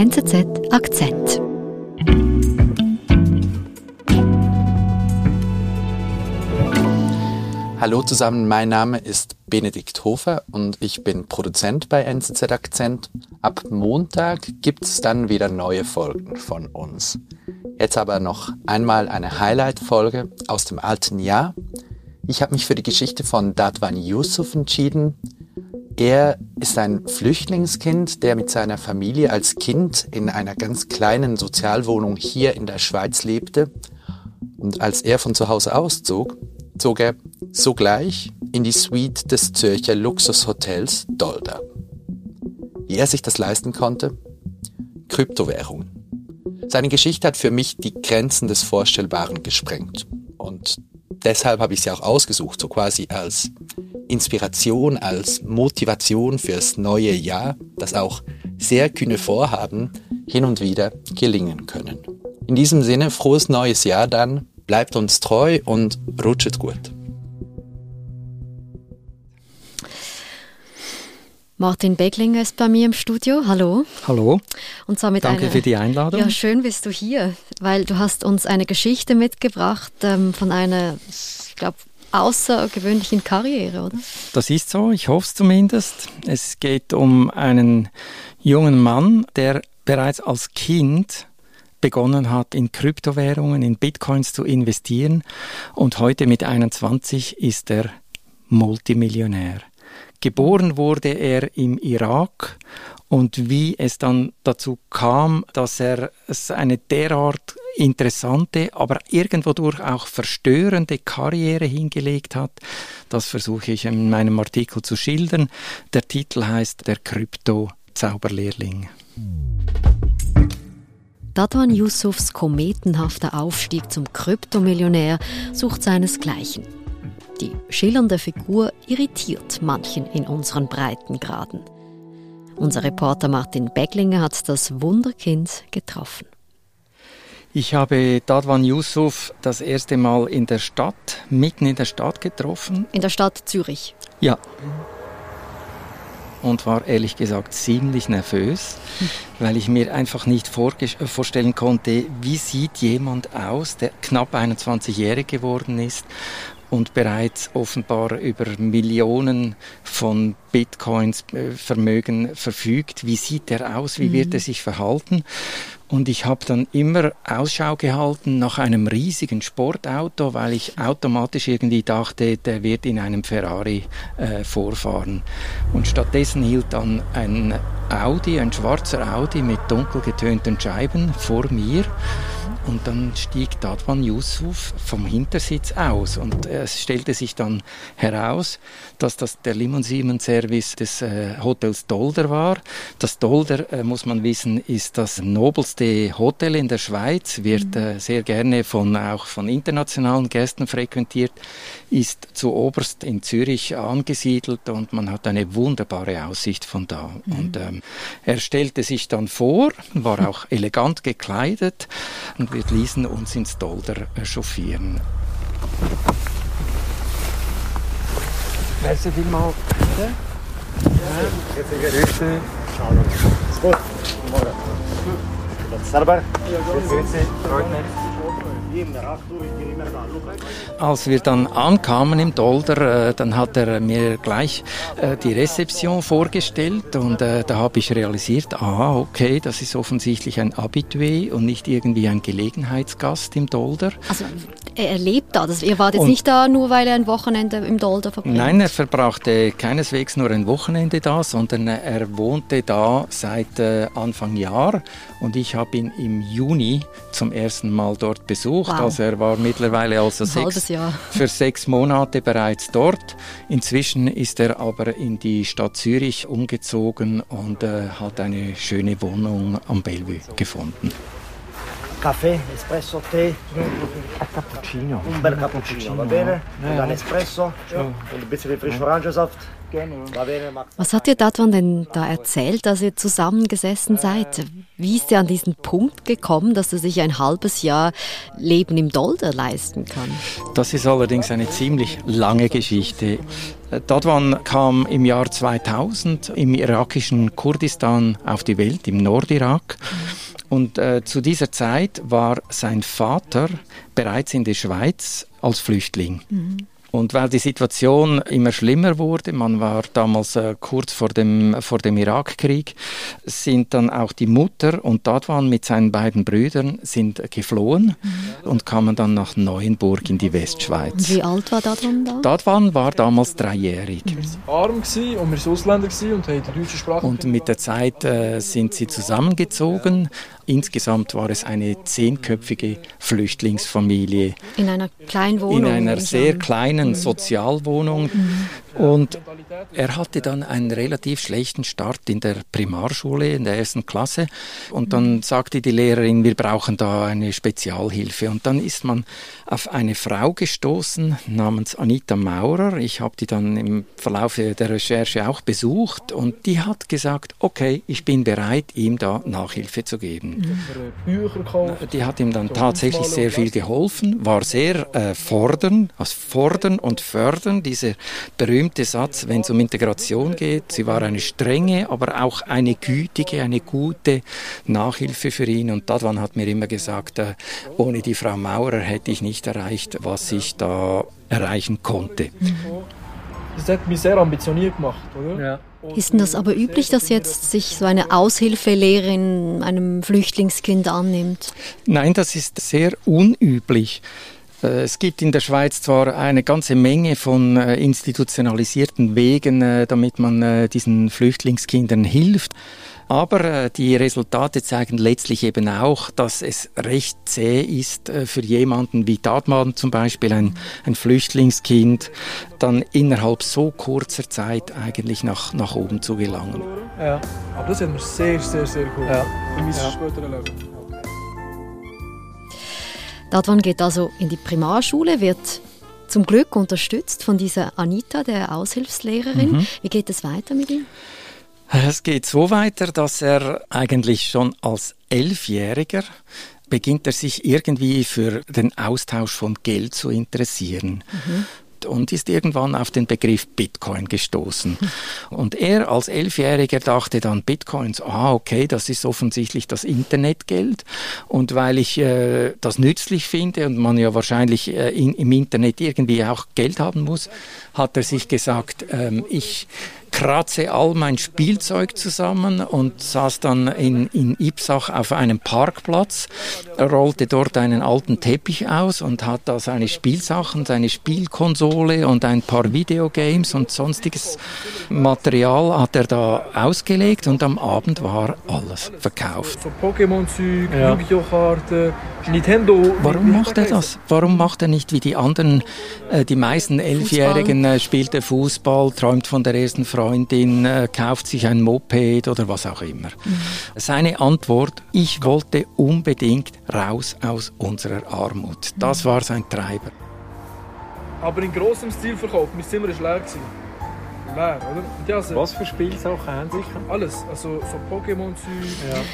NZZ Akzent. Hallo zusammen, mein Name ist Benedikt Hofer und ich bin Produzent bei NZZ Akzent. Ab Montag gibt es dann wieder neue Folgen von uns. Jetzt aber noch einmal eine Highlight-Folge aus dem alten Jahr. Ich habe mich für die Geschichte von Dadwan Yusuf entschieden. Er ist ein Flüchtlingskind, der mit seiner Familie als Kind in einer ganz kleinen Sozialwohnung hier in der Schweiz lebte. Und als er von zu Hause auszog, zog er sogleich in die Suite des Zürcher Luxushotels Dolder. Wie er sich das leisten konnte? Kryptowährungen. Seine Geschichte hat für mich die Grenzen des Vorstellbaren gesprengt. Und deshalb habe ich sie auch ausgesucht, so quasi als Inspiration, als Motivation fürs neue Jahr, dass auch sehr kühne Vorhaben hin und wieder gelingen können. In diesem Sinne, frohes neues Jahr dann, bleibt uns treu und rutschet gut. Martin Beglinger ist bei mir im Studio. Hallo. Hallo. Und zwar mit Danke einer, für die Einladung. Ja, schön bist du hier, weil du hast uns eine Geschichte mitgebracht ähm, von einer, ich glaube, außergewöhnlichen Karriere, oder? Das ist so, ich hoffe es zumindest. Es geht um einen jungen Mann, der bereits als Kind begonnen hat, in Kryptowährungen, in Bitcoins zu investieren und heute mit 21 ist er Multimillionär. Geboren wurde er im Irak und wie es dann dazu kam, dass er eine derart interessante, aber irgendwo durch auch verstörende Karriere hingelegt hat. Das versuche ich in meinem Artikel zu schildern. Der Titel heißt Der Krypto-Zauberlehrling. Dadwan Yusufs kometenhafter Aufstieg zum Kryptomillionär sucht seinesgleichen. Die schillernde Figur irritiert manchen in unseren Breitengraden. Unser Reporter Martin Becklinger hat das Wunderkind getroffen. Ich habe Dadwan Yusuf das erste Mal in der Stadt, mitten in der Stadt getroffen. In der Stadt Zürich? Ja. Und war ehrlich gesagt ziemlich nervös, weil ich mir einfach nicht vorstellen konnte, wie sieht jemand aus, der knapp 21-jährig geworden ist und bereits offenbar über Millionen von Bitcoins äh, Vermögen verfügt. Wie sieht er aus? Wie wird mhm. er sich verhalten? Und ich habe dann immer Ausschau gehalten nach einem riesigen Sportauto, weil ich automatisch irgendwie dachte, der wird in einem Ferrari äh, vorfahren. Und stattdessen hielt dann ein Audi, ein schwarzer Audi mit dunkel getönten Scheiben vor mir. Und dann stieg Dadwan Yusuf vom Hintersitz aus und es stellte sich dann heraus, dass das der Limousinen-Service des äh, Hotels Dolder war. Das Dolder, äh, muss man wissen, ist das nobelste Hotel in der Schweiz, wird mhm. äh, sehr gerne von, auch von internationalen Gästen frequentiert, ist zu oberst in Zürich angesiedelt und man hat eine wunderbare Aussicht von da. Mhm. Und ähm, er stellte sich dann vor, war auch elegant gekleidet und wir ließen uns ins Dolder chauffieren. Merci vielmals. Serber. Grüße. Freut mich. Als wir dann ankamen im Dolder, äh, dann hat er mir gleich äh, die Rezeption vorgestellt und äh, da habe ich realisiert, ah, okay, das ist offensichtlich ein Habitué und nicht irgendwie ein Gelegenheitsgast im Dolder. Also er lebt da, das, ihr wart jetzt und nicht da, nur weil er ein Wochenende im Dolder verbringt? Nein, er verbrachte keineswegs nur ein Wochenende da, sondern er wohnte da seit Anfang Jahr und ich habe ihn im Juni zum ersten Mal dort besucht. Wow. Also er war mittlerweile also sechs, für sechs Monate bereits dort. Inzwischen ist er aber in die Stadt Zürich umgezogen und äh, hat eine schöne Wohnung am Bellevue gefunden. caffè, espresso, tè. Cappuccino. Un bel cappuccino, va bene? Und dann Espresso und ein bisschen frischer Orangensaft. Max. Was hat dir Dadwan denn da erzählt, als ihr zusammengesessen seid? Wie ist er an diesen Punkt gekommen, dass er sich ein halbes Jahr Leben im Dolder leisten kann? Das ist allerdings eine ziemlich lange Geschichte. Dadwan kam im Jahr 2000 im irakischen Kurdistan auf die Welt, im Nordirak. Und äh, zu dieser Zeit war sein Vater bereits in der Schweiz als Flüchtling. Und weil die Situation immer schlimmer wurde, man war damals äh, kurz vor dem, vor dem Irakkrieg, sind dann auch die Mutter und Dadwan mit seinen beiden Brüdern sind geflohen und kamen dann nach Neuenburg in die Und Westschweiz. wie alt war Dadwan da? Dadwan war damals dreijährig. arm gsi und wir waren Ausländer und haben die deutsche Sprache Und mit der Zeit äh, sind sie zusammengezogen. Insgesamt war es eine zehnköpfige Flüchtlingsfamilie In einer kleinen Wohnung? in einer sehr kleinen Sozialwohnung. Und er hatte dann einen relativ schlechten Start in der Primarschule, in der ersten Klasse. Und dann sagte die Lehrerin, wir brauchen da eine Spezialhilfe. Und dann ist man auf eine Frau gestoßen namens Anita Maurer. Ich habe die dann im Verlauf der Recherche auch besucht. Und die hat gesagt, okay, ich bin bereit, ihm da Nachhilfe zu geben. Bücher gekauft. Die hat ihm dann tatsächlich sehr viel geholfen, war sehr äh, fordern, also fordern und fördern, dieser berühmte Satz, wenn es um Integration geht. Sie war eine strenge, aber auch eine gütige, eine gute Nachhilfe für ihn. Und Dadwan hat mir immer gesagt, äh, ohne die Frau Maurer hätte ich nicht erreicht, was ich da erreichen konnte. Das hat mich sehr ambitioniert gemacht, oder? Ja. Ist denn das aber üblich, dass jetzt sich so eine Aushilfelehrerin einem Flüchtlingskind annimmt? Nein, das ist sehr unüblich. Äh, Es gibt in der Schweiz zwar eine ganze Menge von äh, institutionalisierten Wegen, äh, damit man diesen Flüchtlingskindern hilft. Aber die Resultate zeigen letztlich eben auch, dass es recht zäh ist für jemanden wie Dadman zum Beispiel, ein, ein Flüchtlingskind, dann innerhalb so kurzer Zeit eigentlich nach, nach oben zu gelangen. Ja. Aber das hat mir sehr, sehr, sehr geholfen. Ja. Für mein Ja. späteres Leben. Dadwan geht also in die Primarschule, wird zum Glück unterstützt von dieser Anita, der Aushilfslehrerin. Wie geht es weiter mit ihm? Es geht so weiter, dass er eigentlich schon als Elfjähriger beginnt er sich irgendwie für den Austausch von Geld zu interessieren. Und ist irgendwann auf den Begriff Bitcoin gestoßen. Und er als Elfjähriger dachte dann Bitcoins, ah, okay, das ist offensichtlich das Internetgeld. Und weil ich äh, das nützlich finde und man ja wahrscheinlich äh, in, im Internet irgendwie auch Geld haben muss, hat er sich gesagt, ähm, ich kratze all mein Spielzeug zusammen und saß dann in, in Ipsach auf einem Parkplatz, rollte dort einen alten Teppich aus und hat da seine Spielsachen, seine Spielkonsole und ein paar Videogames und sonstiges Material hat er da ausgelegt und am Abend war alles verkauft. Ja. Yu-Gi-Oh-Karten, Nintendo. Warum macht er das? Warum macht er nicht wie die anderen, äh, die meisten Elfjährigen, äh, spielt er Fußball, träumt von der ersten Freundin, äh, kauft sich ein Moped oder was auch immer? Seine Antwort, ich wollte unbedingt raus aus unserer Armut. Das war sein Treiber. Aber in grossem Stil verkauft. Mein Zimmer war leer. Gewesen. Leer, oder? Und ja, also Was für Spielsachen haben Sie? alles. Also so Pokémon-Zeug,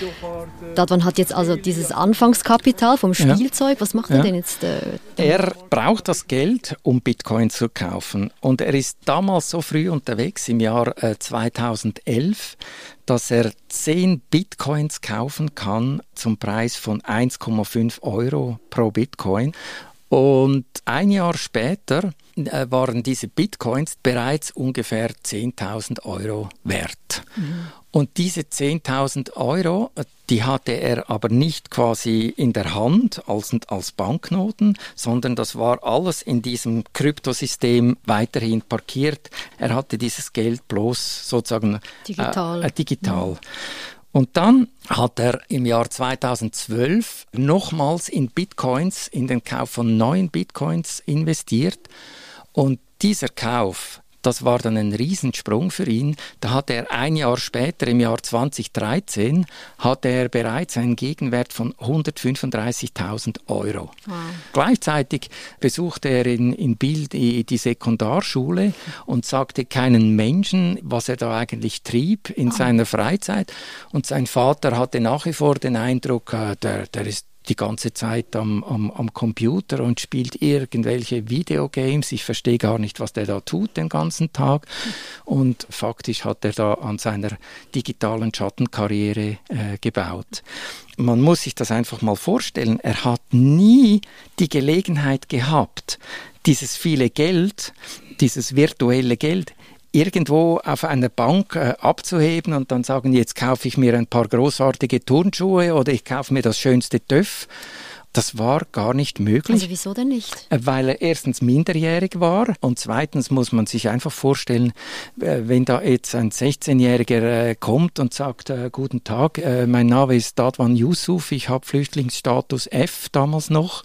Yu-Gi-Oh-Karten. Dadwan hat jetzt also dieses Anfangskapital vom. Spielzeug. Was macht er denn jetzt? Äh, Er braucht das Geld, um Bitcoin zu kaufen. Und er ist damals so früh unterwegs, im Jahr äh, 2011, dass er 10 Bitcoins kaufen kann zum Preis von 1,5 Euro pro Bitcoin. Und ein Jahr später äh, waren diese Bitcoins bereits ungefähr 10.000 Euro wert. Und diese 10.000 Euro, äh, die hatte er aber nicht quasi in der Hand als, als Banknoten, sondern das war alles in diesem Kryptosystem weiterhin parkiert. Er hatte dieses Geld bloß sozusagen Digital. Äh, äh, digital. Und dann hat er im Jahr 2012 nochmals in Bitcoins, in den Kauf von neuen Bitcoins investiert. Und dieser Kauf, Das war dann ein Riesensprung für ihn. Da hat er ein Jahr später, im Jahr 2013, hat er bereits einen Gegenwert von 135.000 Euro. Wow. Gleichzeitig besuchte er in, in Bild die, die Sekundarschule und sagte keinen Menschen, was er da eigentlich trieb in oh. seiner Freizeit. Und sein Vater hatte nach wie vor den Eindruck, äh, der, der ist die ganze Zeit am, am, am Computer und spielt irgendwelche Videogames. Ich verstehe gar nicht, was der da tut den ganzen Tag. Und faktisch hat er da an seiner digitalen Schattenkarriere äh, gebaut. Man muss sich das einfach mal vorstellen. Er hat nie die Gelegenheit gehabt, dieses viele Geld, dieses virtuelle Geld irgendwo auf einer Bank äh, abzuheben und dann sagen, jetzt kaufe ich mir ein paar großartige Turnschuhe oder ich kaufe mir das schönste TÜV. Das war gar nicht möglich. Also wieso denn nicht? Äh, weil er erstens minderjährig war und zweitens muss man sich einfach vorstellen, äh, wenn da jetzt ein 16-Jähriger äh, kommt und sagt, guten Tag, mein Name ist Dadwan Yusuf, ich habe Flüchtlingsstatus F damals noch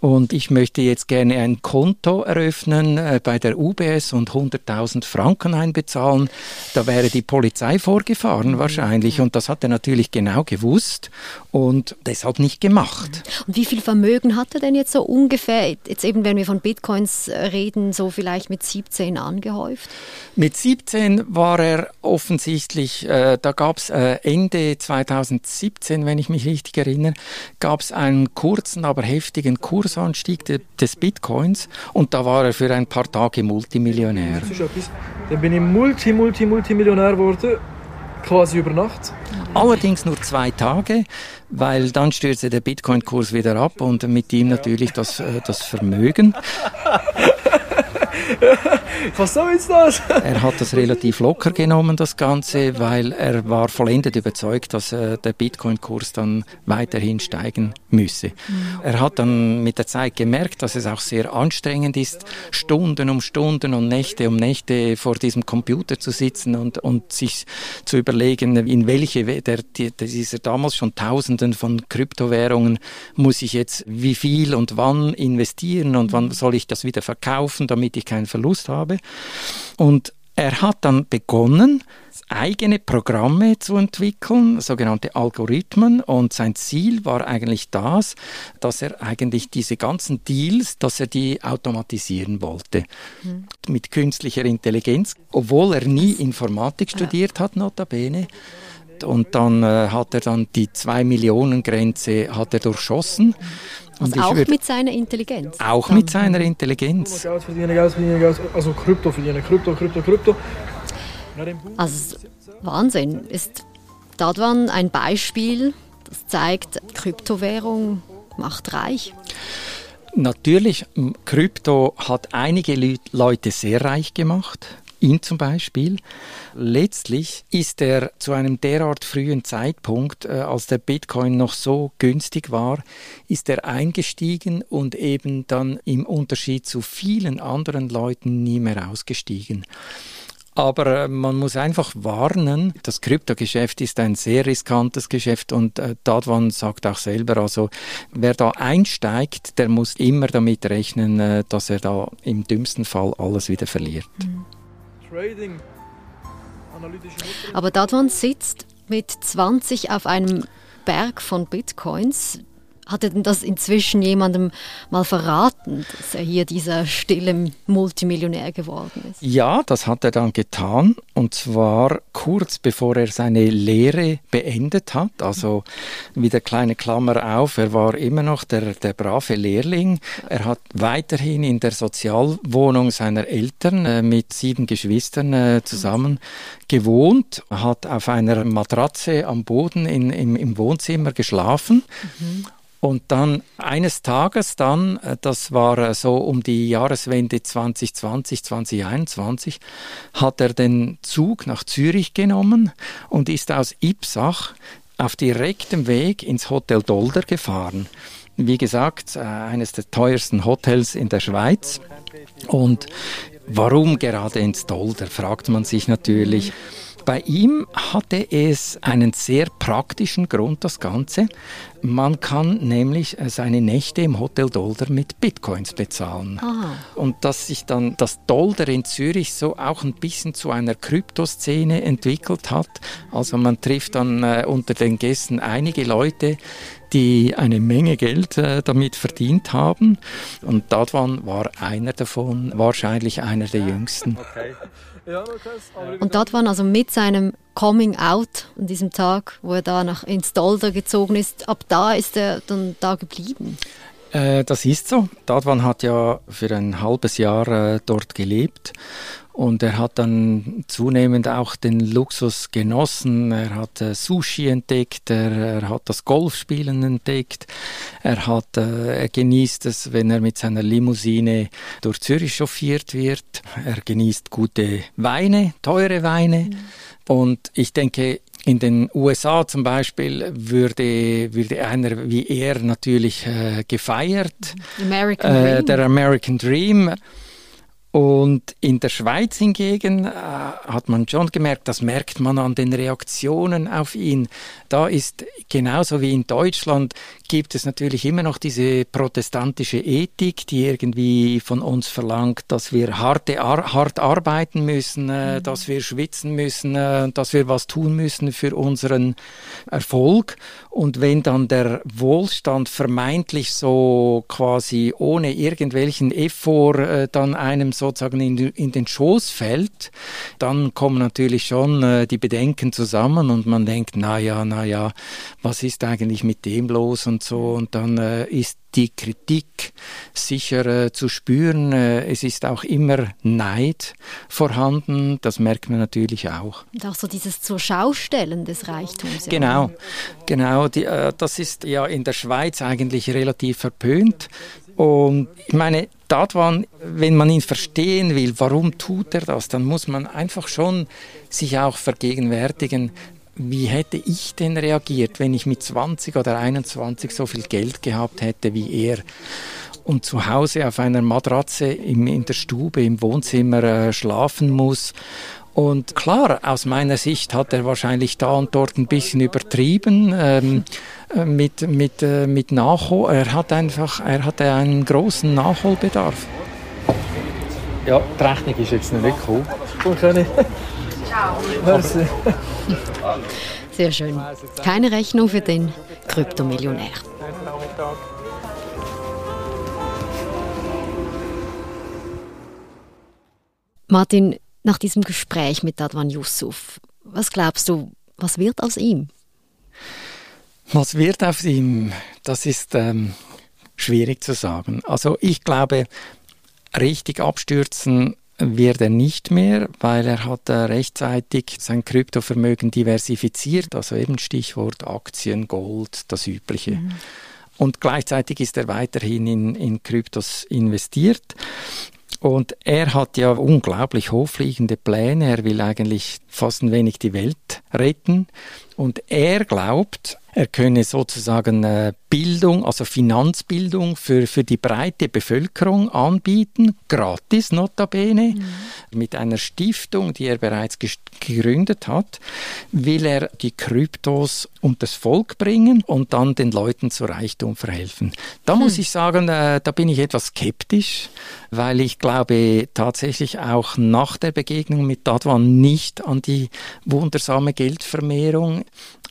und ich möchte jetzt gerne ein Konto eröffnen äh, bei der UBS und 100.000 Franken einbezahlen. Da wäre die Polizei vorgefahren mhm. wahrscheinlich und das hat er natürlich genau gewusst und deshalb nicht gemacht. Und wie viel Vermögen hat er denn jetzt so ungefähr, jetzt eben wenn wir von Bitcoins äh, reden, so vielleicht mit 17 angehäuft? Mit 17 war er offensichtlich, äh, da gab es äh, Ende 2017, wenn ich mich richtig erinnere, gab es einen kurzen, aber heftigen Kurs Kursanstieg des Bitcoins und da war er für ein paar Tage Multimillionär. Dann bin ich Multi, Multi, Multimillionär geworden, quasi über Nacht. Allerdings nur zwei Tage, weil dann stürzte der Bitcoin-Kurs wieder ab und mit ihm natürlich das, äh, das Vermögen. Was soll jetzt das? er hat das relativ locker genommen, das Ganze, weil er war vollendet überzeugt, dass äh, der Bitcoin-Kurs dann weiterhin steigen müsse. Mhm. Er hat dann mit der Zeit gemerkt, dass es auch sehr anstrengend ist, Stunden um Stunden und Nächte um Nächte vor diesem Computer zu sitzen und, und sich zu überlegen, in welche der, dieser damals schon Tausenden von Kryptowährungen muss ich jetzt wie viel und wann investieren und wann soll ich das wieder verkaufen, damit ich keinen Verlust habe. Und er hat dann begonnen, eigene Programme zu entwickeln, sogenannte Algorithmen. Und sein Ziel war eigentlich das, dass er eigentlich diese ganzen Deals, dass er die automatisieren wollte. Mhm. Mit künstlicher Intelligenz, obwohl er nie Informatik studiert ja. hat, notabene. Und dann äh, hat er dann die 2 Millionen Grenze hat er durchschossen. Mhm. Also auch mit seiner Intelligenz? Auch Dann. mit seiner Intelligenz. Geld verdienen, Geld verdienen, Geld, also Krypto verdienen, Krypto, Krypto, Krypto. Also Wahnsinn. Ist Dadwan ein Beispiel, das zeigt, Kryptowährung macht reich? Natürlich, Krypto hat einige Leute sehr reich gemacht ihn zum Beispiel. Letztlich ist er zu einem derart frühen Zeitpunkt, äh, als der Bitcoin noch so günstig war, ist er eingestiegen und eben dann im Unterschied zu vielen anderen Leuten nie mehr ausgestiegen. Aber äh, man muss einfach warnen, das Kryptogeschäft ist ein sehr riskantes Geschäft und äh, Dadwan sagt auch selber, also wer da einsteigt, der muss immer damit rechnen, dass er da im dümmsten Fall alles wieder verliert. Mhm. Trading, Aber Dadwan sitzt mit 20 auf einem Berg von Bitcoins. Hat er denn das inzwischen jemandem mal verraten, dass er hier dieser stille Multimillionär geworden ist? Ja, das hat er dann getan. Und zwar kurz bevor er seine Lehre beendet hat. Also wieder kleine Klammer auf, er war immer noch der, der brave Lehrling. Er hat weiterhin in der Sozialwohnung seiner Eltern äh, mit sieben Geschwistern äh, zusammen gewohnt, hat auf einer Matratze am Boden in, im, im Wohnzimmer geschlafen. Mhm. Und dann eines Tages dann, äh, das war äh, so um die Jahreswende 2020, 2021, hat er den Zug nach Zürich genommen und ist aus Ipsach auf direktem Weg ins Hotel Dolder gefahren. Wie gesagt, äh, eines der teuersten Hotels in der Schweiz. Und warum gerade ins Dolder, fragt man sich natürlich. Bei ihm hatte es einen sehr praktischen Grund, das Ganze. Man kann nämlich äh, seine Nächte im Hotel Dolder mit Bitcoins bezahlen. Aha. Und dass sich dann das Dolder in Zürich so auch ein bisschen zu einer Kryptoszene entwickelt hat. Also man trifft dann äh, unter den Gästen einige Leute, die eine Menge Geld äh, damit verdient haben. Und Dadwan war einer davon, wahrscheinlich einer der jüngsten. Okay. Und dort waren also mit seinem Coming Out an diesem Tag, wo er da nach ins Dolder gezogen ist, ab da ist er dann da geblieben. Äh, das ist so. Dadwan hat ja für ein halbes Jahr äh, dort gelebt und er hat dann zunehmend auch den Luxus genossen. Er hat äh, Sushi entdeckt, er, er, hat das Golfspielen entdeckt, er, hat, äh, er genießt es, wenn er mit seiner Limousine durch Zürich chauffiert wird. Er genießt gute Weine, teure Weine. Mhm. Und ich denke, in den USA zum Beispiel würde, würde einer wie er natürlich äh, gefeiert. American äh, der American Dream. Und in der Schweiz hingegen äh, hat man schon gemerkt, das merkt man an den Reaktionen auf ihn. Da ist genauso wie in Deutschland gibt es natürlich immer noch diese protestantische Ethik, die irgendwie von uns verlangt, dass wir harte, ar hart arbeiten müssen, äh, mhm. dass wir schwitzen müssen, äh, dass wir was tun müssen für unseren Erfolg. Und wenn dann der Wohlstand vermeintlich so quasi ohne irgendwelchen Effort äh, dann einem sozusagen in, in, den Schoß fällt, dann kommen natürlich schon äh, die Bedenken zusammen und man denkt, na ja, na ja, was ist eigentlich mit dem los und so und dann äh, ist die Kritik sicher äh, zu spüren. Äh, es ist auch immer Neid vorhanden, das merkt man natürlich auch. Und auch so dieses zur Schaustellen des Reichtums. Genau, genau. Die, äh, das ist ja in der Schweiz eigentlich relativ verpönt. Und ich meine, Dadwan, wenn man ihn verstehen will, warum tut er das, dann muss man einfach schon sich auch vergegenwärtigen, wie hätte ich denn reagiert, wenn ich mit 20 oder 21 so viel Geld gehabt hätte wie er? und zu Hause auf einer Matratze im, in der Stube, im Wohnzimmer äh, schlafen muss. Und klar, aus meiner Sicht hat er wahrscheinlich da und dort ein bisschen übertrieben. Ähm, äh, mit, mit, äh, mit Nachhol. Er hat einfach er hatte einen großen Nachholbedarf. Ja, die Rechnung ist jetzt noch nicht cool. Merci. Sehr schön. Keine Rechnung für den Kryptomillionär. Martin, nach diesem Gespräch mit Adwan Yusuf, was glaubst du, was wird aus ihm? Was wird aus ihm? Das ist ähm, schwierig zu sagen. Also ich glaube, richtig abstürzen wird er nicht mehr, weil er hat äh, rechtzeitig sein Kryptovermögen diversifiziert, also eben Stichwort Aktien, Gold, das Übliche. Mhm. Und gleichzeitig ist er weiterhin in, in Kryptos investiert. Und er hat ja unglaublich hochfliegende Pläne. Er will eigentlich fast ein wenig die Welt retten. Und er glaubt, er könne sozusagen äh, Bildung, also Finanzbildung für, für die breite Bevölkerung anbieten, gratis notabene, mhm. mit einer Stiftung, die er bereits gegründet hat, will er die Kryptos und das Volk bringen und dann den Leuten zu Reichtum verhelfen. Da mhm. muss ich sagen, äh, da bin ich etwas skeptisch, weil ich glaube tatsächlich auch nach der Begegnung mit Dadwan nicht an die wundersame Geldvermehrung,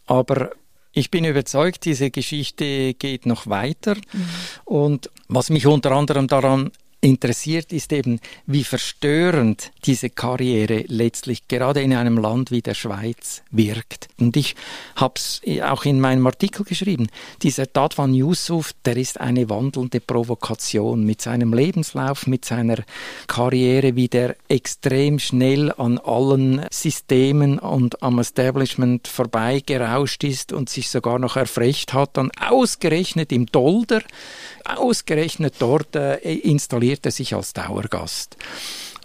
aber ich bin überzeugt, diese Geschichte geht noch weiter. Mhm. Und was mich unter anderem daran interessiert, ist eben, wie verstörend diese Karriere letztlich gerade in einem Land wie der Schweiz wirkt. Und ich habe es auch in meinem Artikel geschrieben. Dieser Dadwan Yusuf, der ist eine wandelnde Provokation mit seinem Lebenslauf, mit seiner Karriere, wie der extrem schnell an allen Systemen und am Establishment vorbeigerauscht ist und sich sogar noch erfrecht hat, dann ausgerechnet im Dolder, ausgerechnet dort äh, installiert bewährt er sich als Dauergast.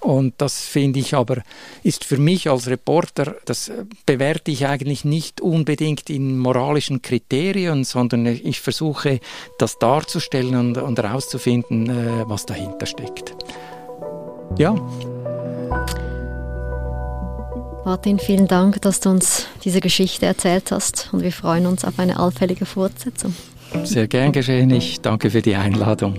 Und das finde ich aber, ist für mich als Reporter, das bewerte ich eigentlich nicht unbedingt in moralischen Kriterien, sondern ich versuche, das darzustellen und, und herauszufinden, äh, was dahinter steckt. Ja. Martin, vielen Dank, dass du uns diese Geschichte erzählt hast und wir freuen uns auf eine allfällige Fortsetzung. Sehr gern geschehen. Ich danke für die Einladung.